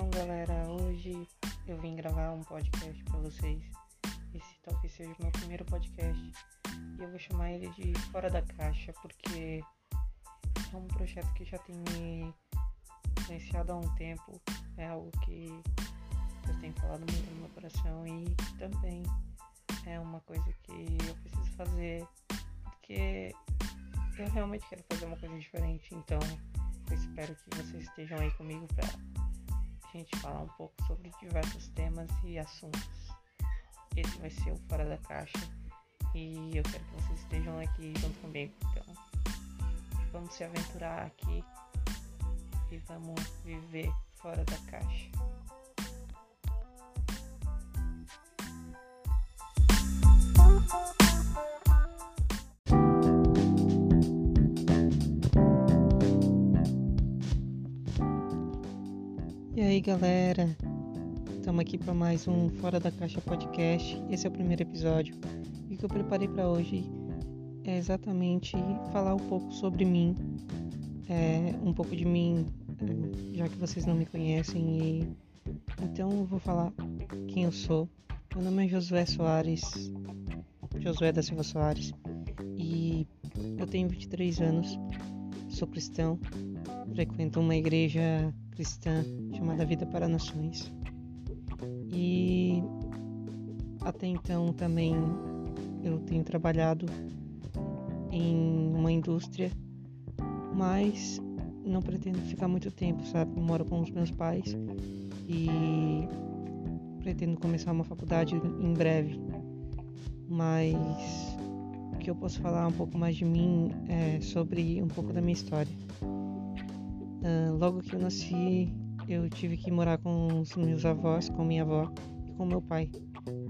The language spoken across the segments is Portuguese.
Então, galera, hoje eu vim gravar um podcast para vocês. Esse talvez seja o meu primeiro podcast e eu vou chamar ele de Fora da Caixa porque é um projeto que já tem me influenciado há um tempo. É algo que eu tenho falado muito no meu coração e também é uma coisa que eu preciso fazer porque eu realmente quero fazer uma coisa diferente. Então, eu espero que vocês estejam aí comigo para gente falar um pouco sobre diversos temas e assuntos. Esse vai ser o Fora da Caixa e eu quero que vocês estejam aqui junto comigo. Então, vamos se aventurar aqui e vamos viver fora da caixa. Aí galera, estamos aqui para mais um Fora da Caixa podcast. Esse é o primeiro episódio e o que eu preparei para hoje é exatamente falar um pouco sobre mim, é, um pouco de mim, é, já que vocês não me conhecem. E, então eu vou falar quem eu sou. Meu nome é Josué Soares, Josué da Silva Soares, e eu tenho 23 anos, sou cristão, frequento uma igreja cristã chamada Vida para Nações. E até então também eu tenho trabalhado em uma indústria, mas não pretendo ficar muito tempo, sabe? moro com os meus pais e pretendo começar uma faculdade em breve. Mas o que eu posso falar um pouco mais de mim é sobre um pouco da minha história. Uh, logo que eu nasci, eu tive que morar com os meus avós, com minha avó e com meu pai.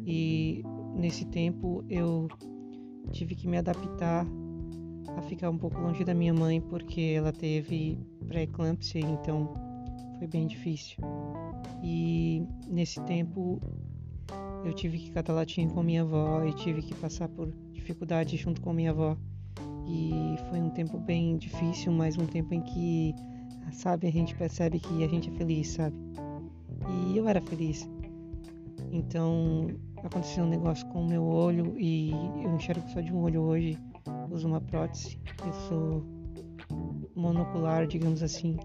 E nesse tempo eu tive que me adaptar a ficar um pouco longe da minha mãe porque ela teve pré-eclâmpsia, então foi bem difícil. E nesse tempo eu tive que catar latinha com minha avó e tive que passar por dificuldades junto com minha avó. E foi um tempo bem difícil, mas um tempo em que sabe? A gente percebe que a gente é feliz, sabe? E eu era feliz. Então aconteceu um negócio com o meu olho e eu enxergo só de um olho hoje. Uso uma prótese. Eu sou monocular, digamos assim.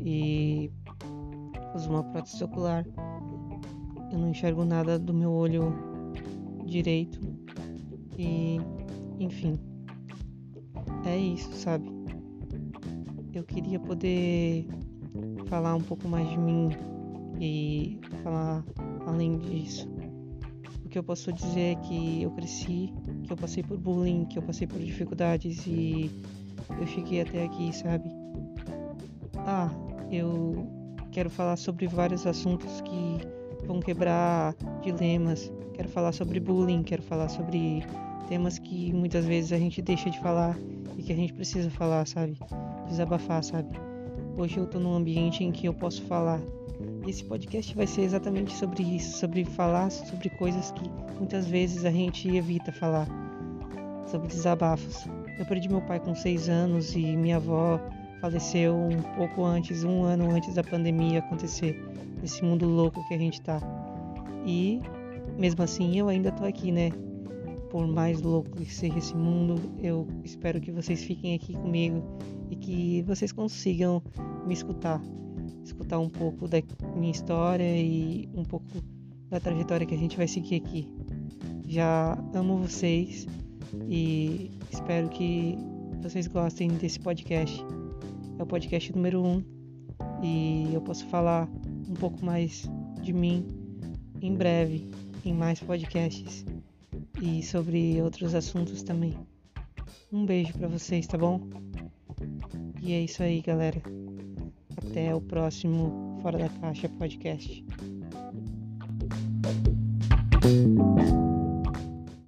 E uso uma prótese ocular. Eu não enxergo nada do meu olho direito. E enfim. É isso, sabe? Eu queria poder falar um pouco mais de mim e falar além disso. O que eu posso dizer é que eu cresci, que eu passei por bullying, que eu passei por dificuldades e eu cheguei até aqui, sabe? Ah, eu quero falar sobre vários assuntos que vão quebrar dilemas. Quero falar sobre bullying, quero falar sobre temas que muitas vezes a gente deixa de falar e que a gente precisa falar, sabe? Desabafar, sabe? Hoje eu tô num ambiente em que eu posso falar. E esse podcast vai ser exatamente sobre isso, sobre falar sobre coisas que muitas vezes a gente evita falar, sobre desabafos. Eu perdi meu pai com seis anos e minha avó faleceu um pouco antes, um ano antes da pandemia acontecer, nesse mundo louco que a gente tá. E mesmo assim eu ainda tô aqui, né? Por mais louco que seja esse mundo, eu espero que vocês fiquem aqui comigo e que vocês consigam me escutar, escutar um pouco da minha história e um pouco da trajetória que a gente vai seguir aqui. Já amo vocês e espero que vocês gostem desse podcast. É o podcast número 1 um, e eu posso falar um pouco mais de mim em breve em mais podcasts e sobre outros assuntos também. Um beijo para vocês, tá bom? E é isso aí, galera. Até o próximo Fora da Caixa podcast.